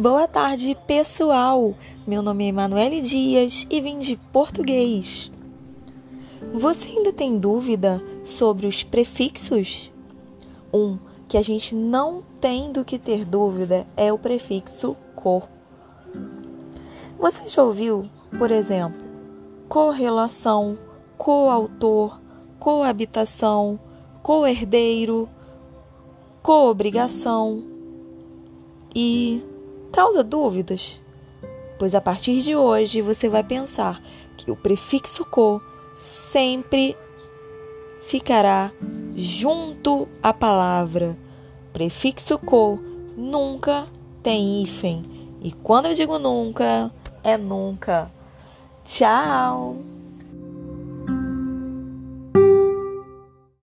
Boa tarde, pessoal! Meu nome é Emanuele Dias e vim de português. Você ainda tem dúvida sobre os prefixos? Um que a gente não tem do que ter dúvida é o prefixo co. Você já ouviu, por exemplo, correlação, coautor, coabitação, coherdeiro, coobrigação e causa dúvidas? Pois a partir de hoje você vai pensar que o prefixo co sempre ficará junto à palavra. Prefixo co nunca tem hífen. E quando eu digo nunca, é nunca. Tchau!